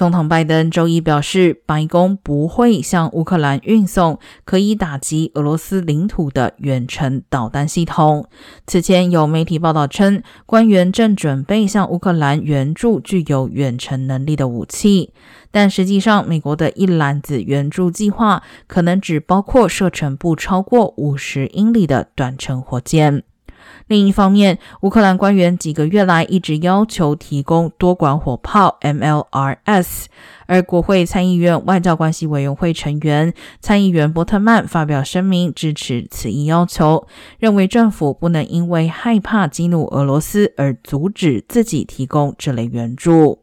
总统拜登周一表示，白宫不会向乌克兰运送可以打击俄罗斯领土的远程导弹系统。此前有媒体报道称，官员正准备向乌克兰援助具有远程能力的武器，但实际上，美国的一揽子援助计划可能只包括射程不超过五十英里的短程火箭。另一方面，乌克兰官员几个月来一直要求提供多管火炮 MLRS，而国会参议院外交关系委员会成员参议员波特曼发表声明支持此一要求，认为政府不能因为害怕激怒俄罗斯而阻止自己提供这类援助。